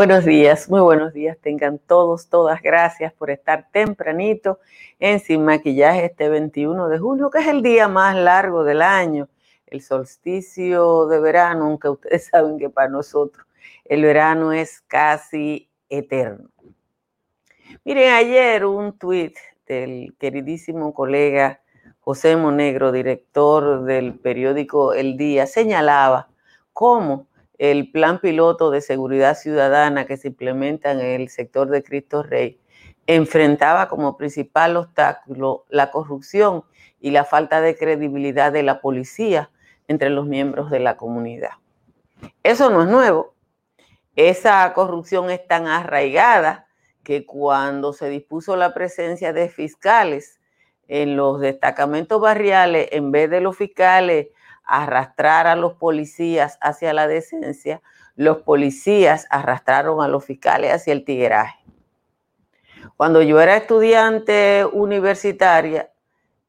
Buenos días, muy buenos días. Tengan todos, todas gracias por estar tempranito en Sin Maquillaje este 21 de junio, que es el día más largo del año, el solsticio de verano, aunque ustedes saben que para nosotros el verano es casi eterno. Miren, ayer un tuit del queridísimo colega José Monegro, director del periódico El Día, señalaba cómo el plan piloto de seguridad ciudadana que se implementa en el sector de Cristo Rey enfrentaba como principal obstáculo la corrupción y la falta de credibilidad de la policía entre los miembros de la comunidad. Eso no es nuevo. Esa corrupción es tan arraigada que cuando se dispuso la presencia de fiscales en los destacamentos barriales, en vez de los fiscales arrastrar a los policías hacia la decencia, los policías arrastraron a los fiscales hacia el tigueraje. Cuando yo era estudiante universitaria,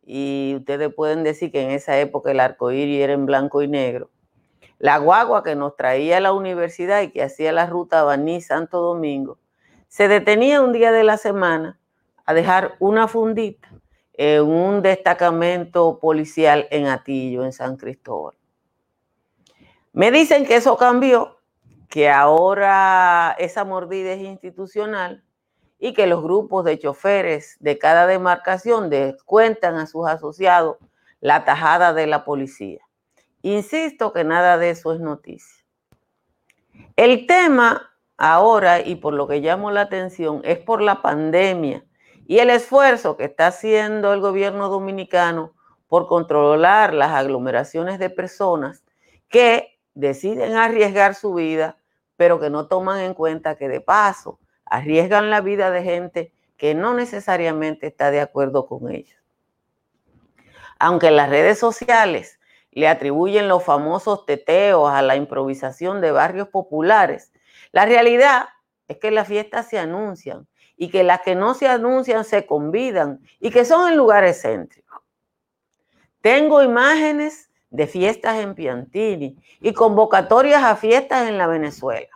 y ustedes pueden decir que en esa época el arcoíris era en blanco y negro, la guagua que nos traía a la universidad y que hacía la ruta Baní-Santo Domingo, se detenía un día de la semana a dejar una fundita en un destacamento policial en Atillo, en San Cristóbal. Me dicen que eso cambió, que ahora esa mordida es institucional y que los grupos de choferes de cada demarcación descuentan a sus asociados la tajada de la policía. Insisto que nada de eso es noticia. El tema ahora, y por lo que llamo la atención, es por la pandemia y el esfuerzo que está haciendo el gobierno dominicano por controlar las aglomeraciones de personas que deciden arriesgar su vida, pero que no toman en cuenta que de paso arriesgan la vida de gente que no necesariamente está de acuerdo con ellos. Aunque las redes sociales le atribuyen los famosos teteos a la improvisación de barrios populares, la realidad es que las fiestas se anuncian y que las que no se anuncian se convidan y que son en lugares céntricos. Tengo imágenes de fiestas en Piantini y convocatorias a fiestas en la Venezuela.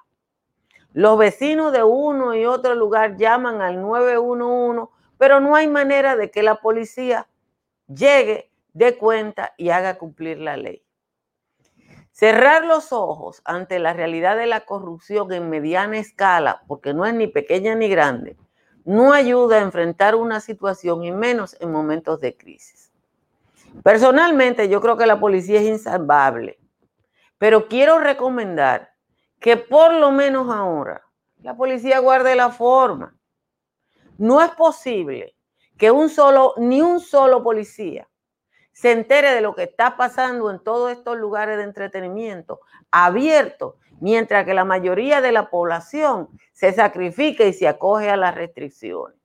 Los vecinos de uno y otro lugar llaman al 911, pero no hay manera de que la policía llegue, dé cuenta y haga cumplir la ley. Cerrar los ojos ante la realidad de la corrupción en mediana escala, porque no es ni pequeña ni grande, no ayuda a enfrentar una situación y menos en momentos de crisis. Personalmente, yo creo que la policía es insalvable, pero quiero recomendar que por lo menos ahora la policía guarde la forma. No es posible que un solo, ni un solo policía se entere de lo que está pasando en todos estos lugares de entretenimiento abiertos mientras que la mayoría de la población se sacrifica y se acoge a las restricciones.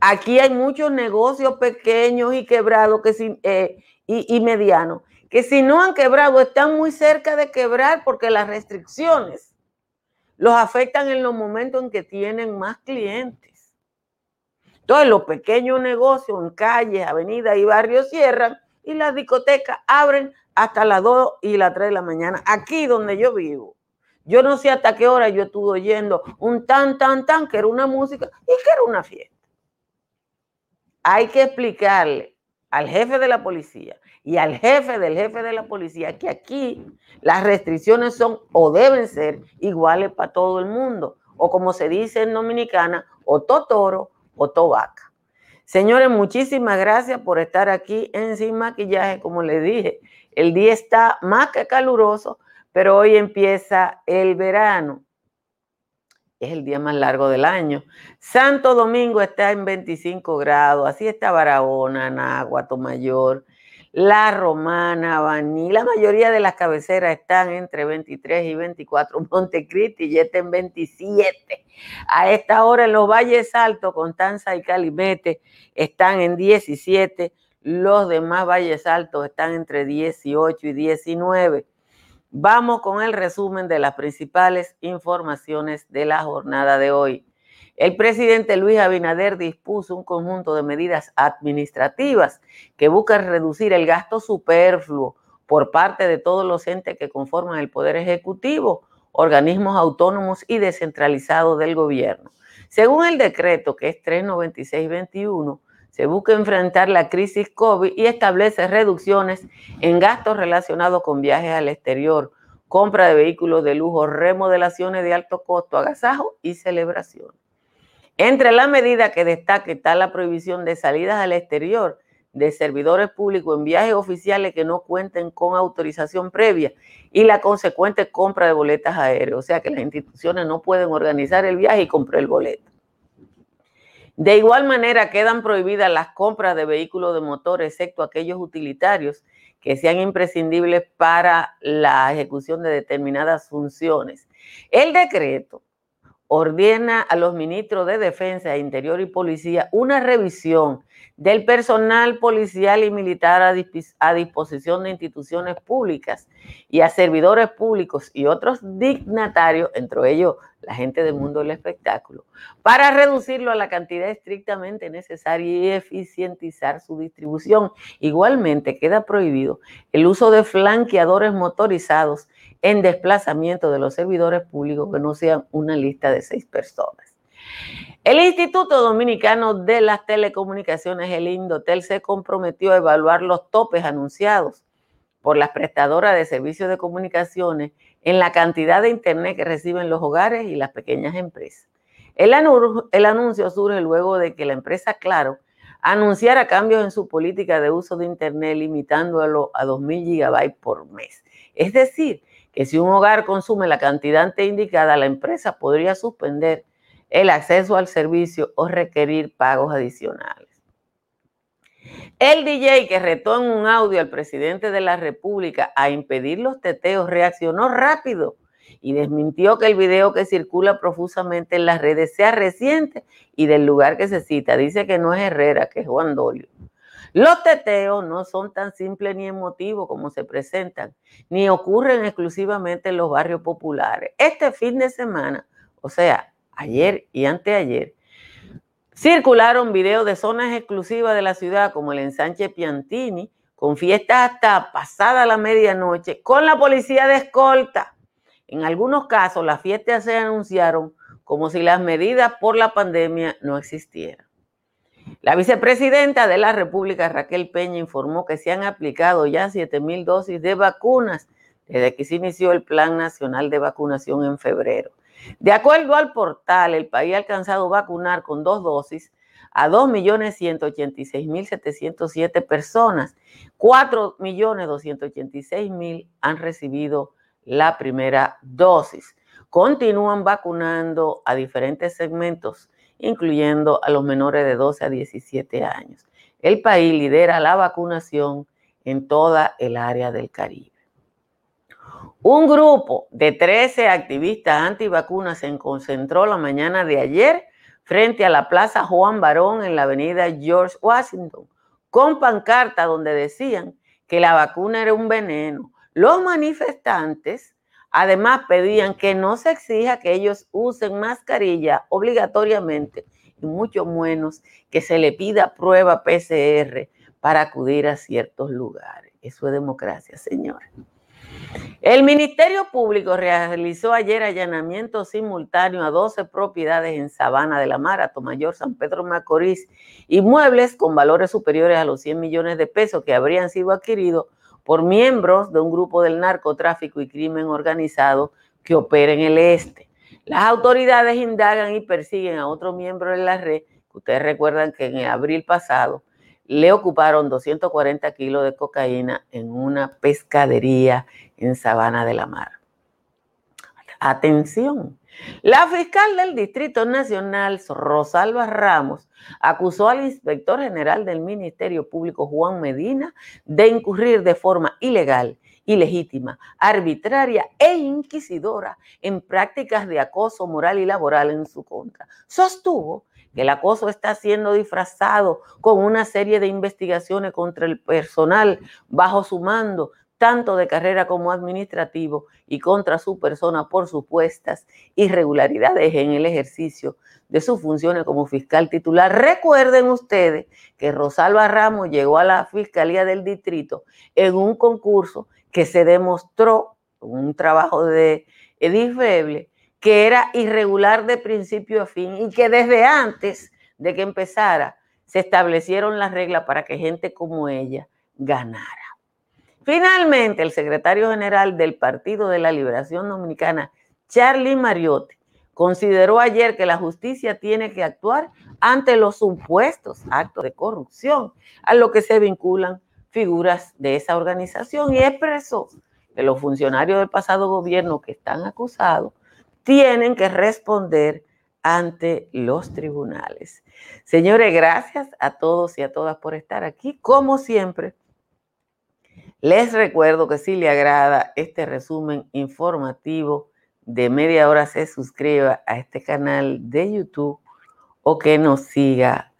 Aquí hay muchos negocios pequeños y quebrados que eh, y, y medianos que si no han quebrado están muy cerca de quebrar porque las restricciones los afectan en los momentos en que tienen más clientes. Entonces los pequeños negocios en calles, avenidas y barrios cierran y las discotecas abren hasta las 2 y las 3 de la mañana, aquí donde yo vivo. Yo no sé hasta qué hora yo estuve oyendo un tan, tan, tan, que era una música y que era una fiesta. Hay que explicarle al jefe de la policía y al jefe del jefe de la policía que aquí las restricciones son o deben ser iguales para todo el mundo, o como se dice en Dominicana, o toro o tobaca. Señores, muchísimas gracias por estar aquí en Sin Maquillaje. Como les dije, el día está más que caluroso, pero hoy empieza el verano. Es el día más largo del año. Santo Domingo está en 25 grados, así está Barahona, Nagua, Tomayor. La Romana, Baní, la mayoría de las cabeceras están entre 23 y 24. Montecristi ya está en 27. A esta hora en los Valles Altos, Constanza y Calimete están en 17. Los demás Valles Altos están entre 18 y 19. Vamos con el resumen de las principales informaciones de la jornada de hoy. El presidente Luis Abinader dispuso un conjunto de medidas administrativas que buscan reducir el gasto superfluo por parte de todos los entes que conforman el Poder Ejecutivo, organismos autónomos y descentralizados del gobierno. Según el decreto, que es 39621, se busca enfrentar la crisis COVID y establece reducciones en gastos relacionados con viajes al exterior, compra de vehículos de lujo, remodelaciones de alto costo, agasajo y celebración. Entre la medida que destaca está la prohibición de salidas al exterior de servidores públicos en viajes oficiales que no cuenten con autorización previa y la consecuente compra de boletas aéreas. O sea que las instituciones no pueden organizar el viaje y comprar el boleto. De igual manera quedan prohibidas las compras de vehículos de motor, excepto aquellos utilitarios que sean imprescindibles para la ejecución de determinadas funciones. El decreto ordena a los ministros de Defensa, Interior y Policía una revisión del personal policial y militar a, disposición de instituciones públicas y a servidores públicos y otros dignatarios, entre ellos la gente del mundo del espectáculo, para reducirlo a la cantidad estrictamente necesaria y eficientizar su distribución. Igualmente queda prohibido el uso de flanqueadores motorizados en desplazamiento de los servidores públicos que no sean una lista de seis personas. El Instituto Dominicano de las Telecomunicaciones, el Indotel, se comprometió a evaluar los topes anunciados por las prestadoras de servicios de comunicaciones en la cantidad de Internet que reciben los hogares y las pequeñas empresas. El, anuncio surge luego de que la empresa Claro anunciara cambios en su política de uso de Internet limitándolo a 2.000 gigabytes por mes. Es decir, que si un hogar consume la cantidad indicada, la empresa podría suspender el acceso al servicio o requerir pagos adicionales. El DJ que retó en un audio al presidente de la República a impedir los teteos reaccionó rápido y desmintió que el video que circula profusamente en las redes sea reciente y del lugar que se cita. Dice que no es Herrera, que es Juan Dolio. Los teteos no son tan simples ni emotivos como se presentan, ni ocurren exclusivamente en los barrios populares. Este fin de semana, o sea, ayer y anteayer, circularon videos de zonas exclusivas de la ciudad como el ensanche Piantini, con fiestas hasta pasada la medianoche, con la policía de escolta. En algunos casos, las fiestas se anunciaron como si las medidas por la pandemia no existieran. La vicepresidenta de la República, Raquel Peña, informó que se han aplicado ya 7 mil dosis de vacunas desde que se inició el Plan Nacional de Vacunación en febrero. De acuerdo al portal, el país ha alcanzado vacunar con dos dosis a 2.186.707 personas. 4.286.000 han recibido la primera dosis. Continúan vacunando a diferentes segmentos incluyendo a los menores de 12 a 17 años. El país lidera la vacunación en toda el área del Caribe. Un grupo de 13 activistas antivacunas se concentró la mañana de ayer frente a la Plaza Juan Barón en la avenida George Washington, con pancarta donde decían que la vacuna era un veneno. Los manifestantes Además, pedían que no se exija que ellos usen mascarilla obligatoriamente y mucho menos que se le pida prueba PCR para acudir a ciertos lugares. Eso es democracia, señores. El Ministerio Público realizó ayer allanamientos simultáneos a 12 propiedades en Sabana de la Mar, Mayor, San Pedro Macorís, y muebles con valores superiores a los 100 millones de pesos que habrían sido adquiridos por miembros de un grupo del narcotráfico y crimen organizado que opera en el este. Las autoridades indagan y persiguen a otro miembro de la red, ustedes recuerdan que en abril pasado le ocuparon 240 kilos de cocaína en una pescadería en Sabana de la Mar. Atención, La fiscal del Distrito Nacional, Rosalba Ramos, acusó al inspector general del Ministerio Público, Juan Medina, de incurrir de forma ilegal, ilegítima, arbitraria e inquisidora en prácticas de acoso moral y laboral en su contra. Sostuvo que el acoso está siendo disfrazado con una serie de investigaciones contra el personal bajo su mando, tanto de carrera como administrativo, y contra su persona por supuestas irregularidades en el ejercicio de sus funciones como fiscal titular. Recuerden ustedes que Rosalba Ramos llegó a la Fiscalía del Distrito en un concurso que se demostró, un trabajo de Edith que era irregular de principio a fin y que desde antes de que empezara se establecieron las reglas para que gente como ella ganara. Finalmente, el secretario general del Partido de la Liberación Dominicana, Charlie Mariotti, consideró ayer que la justicia tiene que actuar ante los supuestos actos de corrupción a lo que se vinculan figuras de esa organización y expresó que los funcionarios del pasado gobierno que están acusados tienen que responder ante los tribunales. Señores, gracias a todos y a todas por estar aquí. Como siempre, les recuerdo que si le agrada este resumen informativo de media hora, se suscriba a este canal de YouTube o que nos siga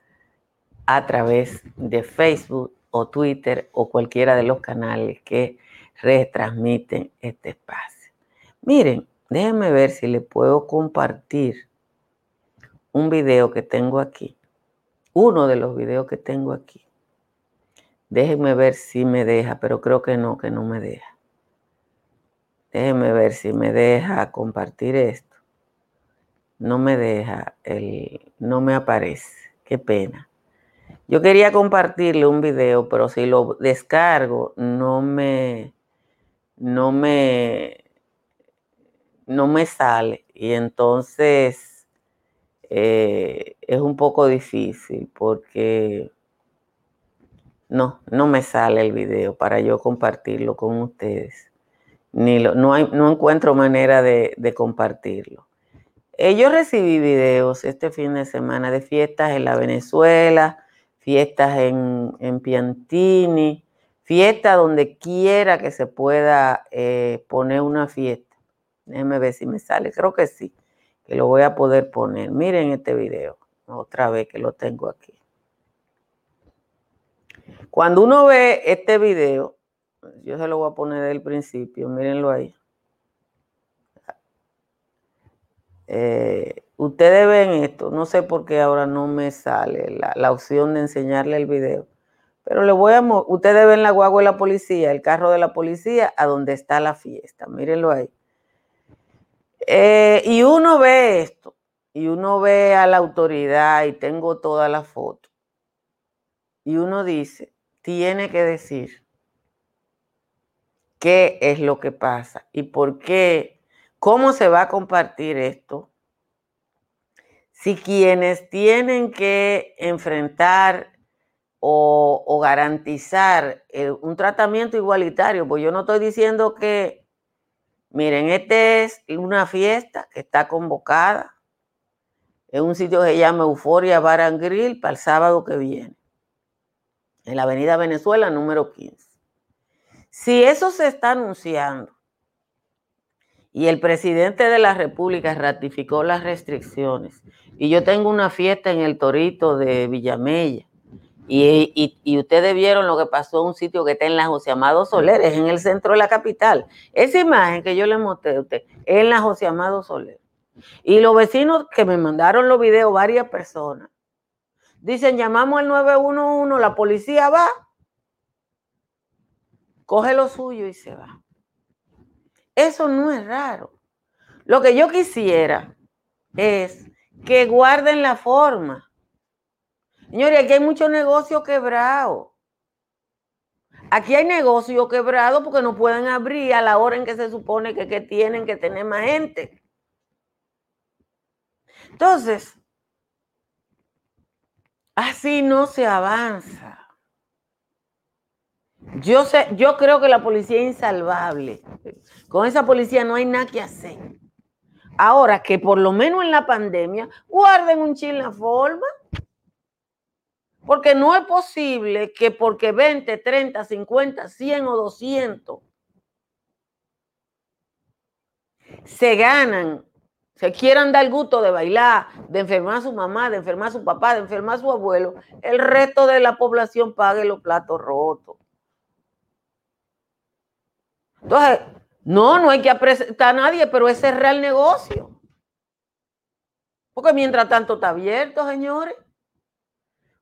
a través de Facebook o Twitter o cualquiera de los canales que retransmiten este espacio. Miren, déjenme ver si le puedo compartir un video que tengo aquí. Uno de los videos que tengo aquí. Déjenme ver si me deja, pero creo que no, que no me deja. Déjenme ver si me deja compartir esto. No me deja, el, no me aparece. Qué pena. Yo quería compartirle un video, pero si lo descargo, no me, no me, no me sale. Y entonces eh, es un poco difícil porque no, no me sale el video para yo compartirlo con ustedes. Ni no, hay, no encuentro manera de, compartirlo. Eh, yo recibí videos este fin de semana de fiestas en la Venezuela, fiestas en, en Piantini, fiestas donde quiera que se pueda eh, poner una fiesta. Déjenme ver si me sale, creo que sí, que lo voy a poder poner. Miren este video, otra vez que lo tengo aquí. Cuando uno ve este video, yo se lo voy a poner del principio, mírenlo ahí. Eh, ustedes ven esto, no sé por qué ahora no me sale la, opción de enseñarle el video, pero le voy a ustedes ven la guagua de la policía, el carro de la policía, a donde está la fiesta, mírenlo ahí. Eh, y uno ve esto, y uno ve a la autoridad, y tengo toda la foto, y uno dice, tiene que decir qué es lo que pasa y por qué, cómo se va a compartir esto. Si quienes tienen que enfrentar o, garantizar eh, un tratamiento igualitario, pues yo no estoy diciendo que, miren, este es una fiesta que está convocada en un sitio que se llama Euforia Bar and Grill para el sábado que viene en la Avenida Venezuela número 15. Si eso se está anunciando y el presidente de la República ratificó las restricciones y yo tengo una fiesta en el Torito de Villamella y, ustedes vieron lo que pasó en un sitio que está en la José Amado Soler, es en el centro de la capital. Esa imagen que yo le mostré a usted es en la José Amado Soler. Y los vecinos que me mandaron los videos, varias personas, Dicen, llamamos al 911, la policía va, coge lo suyo y se va. Eso no es raro. Lo que yo quisiera es que guarden la forma. Señores, aquí hay mucho negocio quebrado. Aquí hay negocio quebrado porque no pueden abrir a la hora en que se supone que, que tienen que tener más gente. Entonces, Así no se avanza. Yo, sé, yo creo que la policía es insalvable. Con esa policía no hay nada que hacer. Ahora que por lo menos en la pandemia guarden un chin la forma. Porque no es posible que porque 20, 30, 50, 100 o 200 se ganan, se quieran dar el gusto de bailar, de enfermar a su mamá, de enfermar a su papá, de enfermar a su abuelo, el resto de la población pague los platos rotos. Entonces, no, no hay que apresentar a nadie, pero ese es real negocio. Porque mientras tanto está abierto, señores.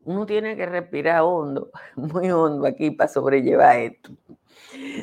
Uno tiene que respirar hondo, muy hondo aquí para sobrellevar esto.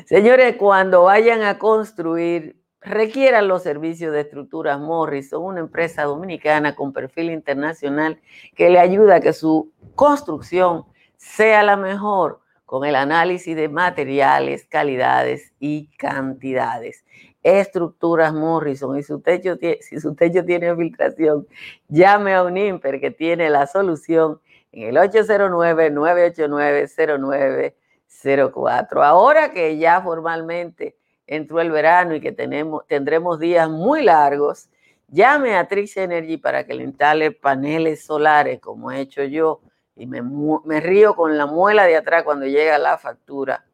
Señores, cuando vayan a construir, requieran los servicios de estructuras Morrison, una empresa dominicana con perfil internacional que le ayuda a que su construcción sea la mejor con el análisis de materiales, calidades y cantidades. Estructuras Morrison, y su techo, si su techo tiene filtración, llame a un IMPER que tiene la solución en el 809-989-0904. Ahora que ya formalmente entró el verano y que tenemos, tendremos días muy largos, llame a Trix Energy para que le instale paneles solares, como he hecho yo, y me, me, río con la muela de atrás cuando llega la factura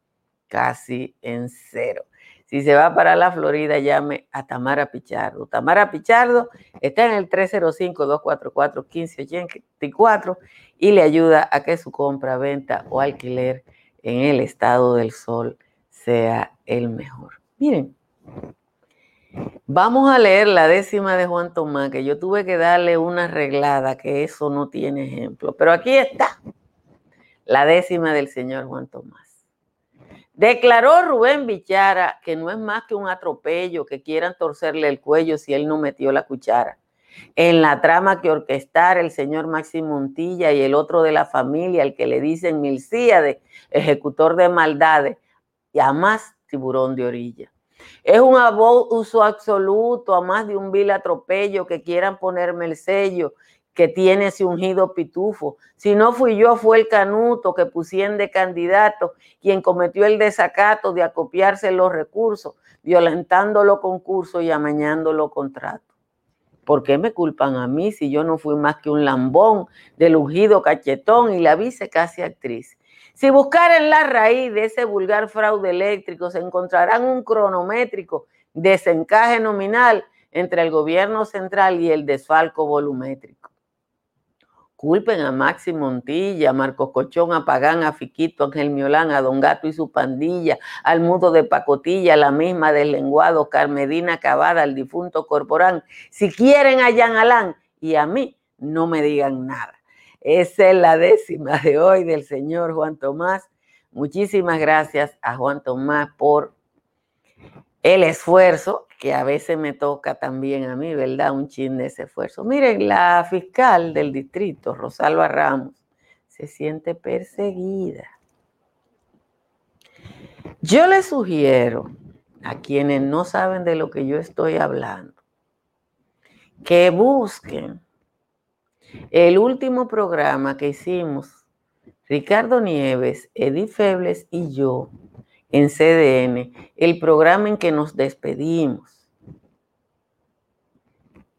casi en cero. Si se va para la Florida, llame a Tamara Pichardo. Tamara Pichardo está en el 305-244-1584 y le ayuda a que su compra, venta o alquiler en el estado del sol sea el mejor. Miren, Vamos a leer la décima de Juan Tomás, que yo tuve que darle una arreglada, que eso no tiene ejemplo. Pero aquí está, la décima del señor Juan Tomás. Declaró Rubén Bichara que no es más que un atropello, que quieran torcerle el cuello si él no metió la cuchara. En la trama que orquestara el señor Máximo Montilla y el otro de la familia, el que le dicen Milcíade, ejecutor de maldades, y a más tiburón de orilla. Es un abuso absoluto a más de un vil atropello que quieran ponerme el sello que tiene ese ungido pitufo. Si no fui yo, fue el canuto que pusieron de candidato quien cometió el desacato de acopiarse los recursos, violentando los concursos y amañando los contratos. ¿Por qué me culpan a mí si yo no fui más que un lambón del ungido cachetón y la vice casi actriz? Si buscaran la raíz de ese vulgar fraude eléctrico, se encontrarán un cronométrico desencaje nominal entre el gobierno central y el desfalco volumétrico. Culpen a Maxi Montilla, a Marcos Cochón, a Pagán, a Fiquito, a Ángel Miolán, a Don Gato y su pandilla, al mudo de Pacotilla, la misma del lenguado, Carmedina Cavada, al difunto Corporán. Si quieren a Jan Alán y a mí, no me digan nada. Esa es la décima de hoy del señor Juan Tomás. Muchísimas gracias a Juan Tomás por el esfuerzo, que a veces me toca también a mí, ¿verdad? Un chin de ese esfuerzo. Miren, la fiscal del distrito, Rosalba Ramos, se siente perseguida. Yo le sugiero a quienes no saben de lo que yo estoy hablando, que busquen el último programa que hicimos, Ricardo Nieves, Edith Febles y yo, en CDN, el programa en que nos despedimos.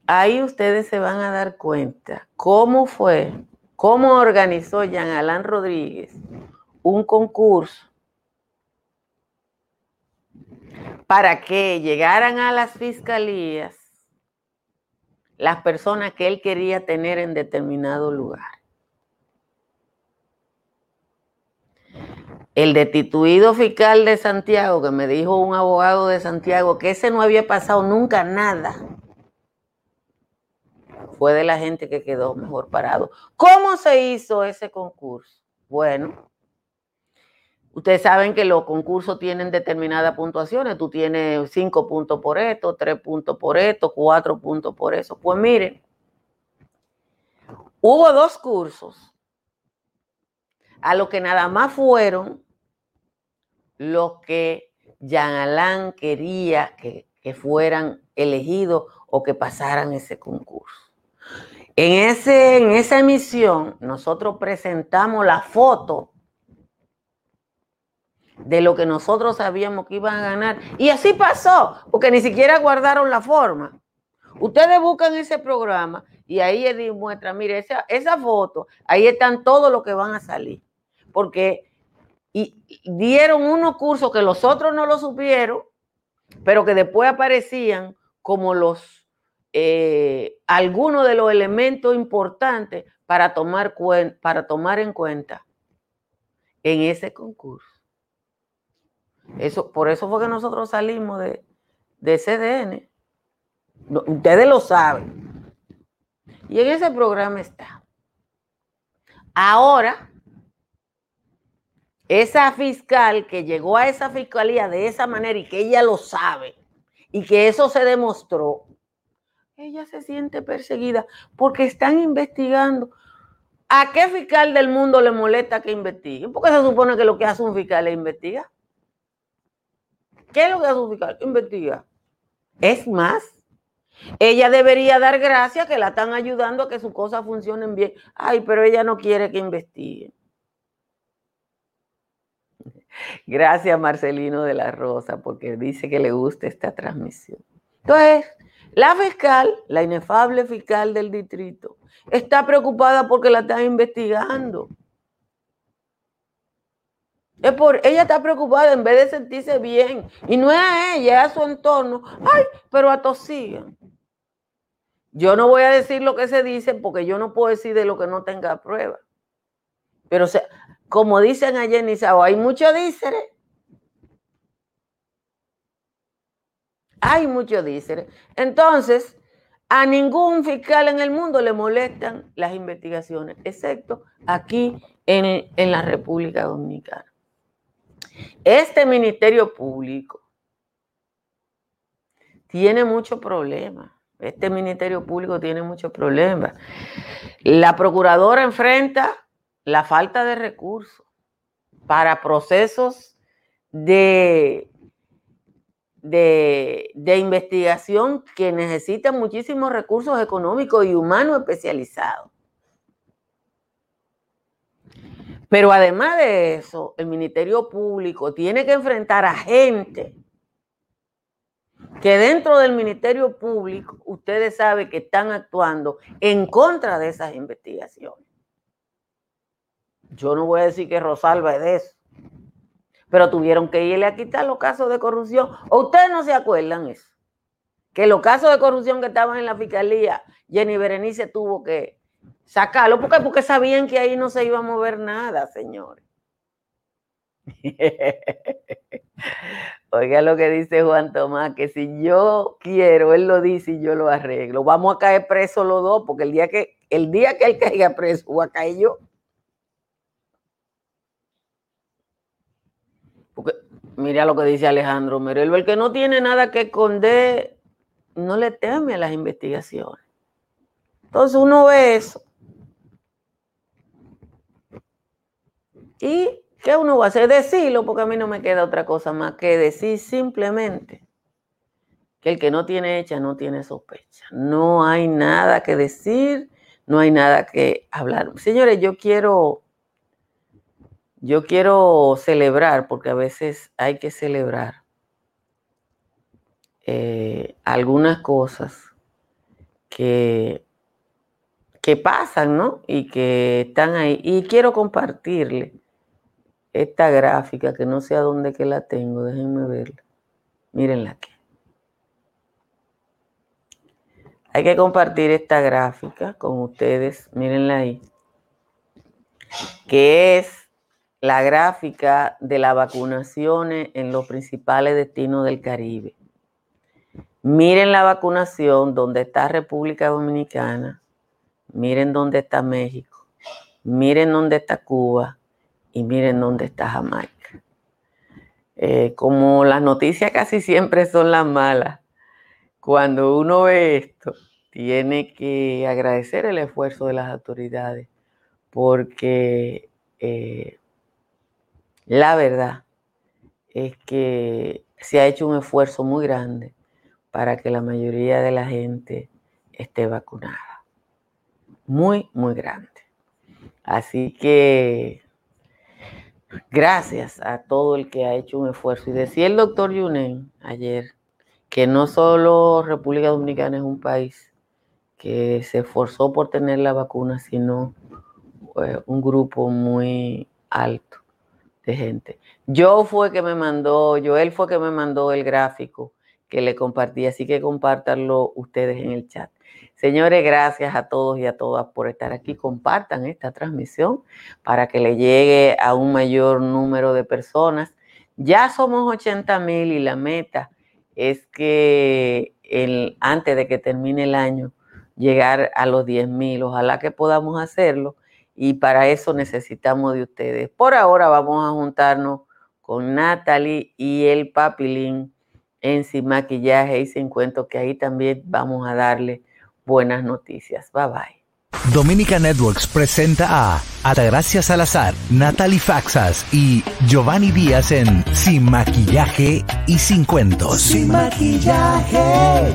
Ahí ustedes se van a dar cuenta cómo fue, cómo organizó Jean Alain Rodríguez un concurso para que llegaran a las fiscalías las personas que él quería tener en determinado lugar. El destituido fiscal de Santiago, que me dijo un abogado de Santiago que ese no había pasado nunca nada, fue de la gente que quedó mejor parado. ¿Cómo se hizo ese concurso? Bueno, Ustedes saben que los concursos tienen determinadas puntuaciones. Tú tienes cinco puntos por esto, tres puntos por esto, cuatro puntos por eso. Pues miren, hubo dos cursos a los que nada más fueron los que Jean Alain quería que, que fueran elegidos o que pasaran ese concurso. En, ese, en esa emisión nosotros presentamos la foto de lo que nosotros sabíamos que iban a ganar. Y así pasó, porque ni siquiera guardaron la forma. Ustedes buscan ese programa y ahí Edith muestra, mire, esa, esa foto, ahí están todos los que van a salir. Porque y dieron unos cursos que los otros no lo supieron, pero que después aparecían como los eh, algunos de los elementos importantes para tomar, para tomar en cuenta en ese concurso. Eso, por eso fue que nosotros salimos de, de CDN. ustedes lo saben. Y en ese programa está. Ahora, esa fiscal que llegó a esa fiscalía de esa manera y que ella lo sabe y que eso se demostró, ella se siente perseguida porque están investigando. ¿A qué fiscal del mundo le molesta que investigue? Porque se supone que lo que hace un fiscal es investigar. ¿Qué es lo que un fiscal? Investiga. Es más, ella debería dar gracias que la están ayudando a que sus cosas funcionen bien. Ay, pero ella no quiere que investigue. Gracias, Marcelino de la Rosa, porque dice que le gusta esta transmisión. Entonces, la fiscal, la inefable fiscal del distrito, está preocupada porque la están investigando. Es por, ella está preocupada en vez de sentirse bien. Y no es a ella, es a su entorno. Ay, pero atosigan. Yo no voy a decir lo que se dice porque yo no puedo decir de lo que no tenga prueba. Pero como dicen allá en Isao, hay mucho díceres. Hay mucho díceres. Entonces, a ningún fiscal en el mundo le molestan las investigaciones, excepto aquí en, en la República Dominicana. Este Ministerio Público tiene muchos problemas. Este Ministerio Público tiene muchos problemas. La Procuradora enfrenta la falta de recursos para procesos de, de, investigación que necesitan muchísimos recursos económicos y humanos especializados. Pero además de eso, el Ministerio Público tiene que enfrentar a gente que dentro del Ministerio Público ustedes saben que están actuando en contra de esas investigaciones. Yo no voy a decir que Rosalba es de eso. Pero tuvieron que irle a quitar los casos de corrupción. ¿O ustedes no se acuerdan eso? Que los casos de corrupción que estaban en la fiscalía, Jenny Berenice tuvo que sacarlo. Porque sabían que ahí no se iba a mover nada, señores. Oiga lo que dice Juan Tomás, que si yo quiero, él lo dice y yo lo arreglo. Vamos a caer presos los dos, porque el día que, el día que él caiga preso, voy a caer yo. mira lo que dice Alejandro Merelo, el que no tiene nada que esconder, no le teme a las investigaciones. Entonces uno ve eso. ¿Y qué uno va a hacer? Decirlo, porque a mí no me queda otra cosa más que decir simplemente que el que no tiene hecha no tiene sospecha. No hay nada que decir, no hay nada que hablar. Señores, yo quiero yo quiero celebrar, porque a veces hay que celebrar eh, algunas cosas que, que pasan, ¿no? Y que están ahí. Y quiero compartirle esta gráfica, que no sé a dónde que la tengo, déjenme verla. Mírenla aquí. Hay que compartir esta gráfica con ustedes, mírenla ahí, que es la gráfica de las vacunaciones en los principales destinos del Caribe. Miren la vacunación donde está República Dominicana, miren dónde está México, miren dónde está Cuba y miren dónde está Jamaica. Eh, como las noticias casi siempre son las malas, cuando uno ve esto, tiene que agradecer el esfuerzo de las autoridades porque eh, la verdad es que se ha hecho un esfuerzo muy grande para que la mayoría de la gente esté vacunada. Muy, muy grande. Así que gracias a todo el que ha hecho un esfuerzo. Y decía el doctor Yunen ayer que no solo República Dominicana es un país que se esforzó por tener la vacuna, sino eh, un grupo muy alto de gente. Yo fue que me mandó, Joel fue que me mandó el gráfico que le compartí, así que compártanlo ustedes en el chat. Señores, gracias a todos y a todas por estar aquí. Compartan esta transmisión para que le llegue a un mayor número de personas. Ya somos 80 mil y la meta es que el, antes de que termine el año llegar a los 10 mil. Ojalá que podamos hacerlo y para eso necesitamos de ustedes. Por ahora vamos a juntarnos con Natalie y el Papilín en Sin Maquillaje y Sin Cuento, que ahí también vamos a darle buenas noticias. Bye bye. Dominica Networks presenta a Atagracia Salazar, Natalie Faxas y Giovanni Díaz en Sin Maquillaje y Sin Cuentos. Sin Maquillaje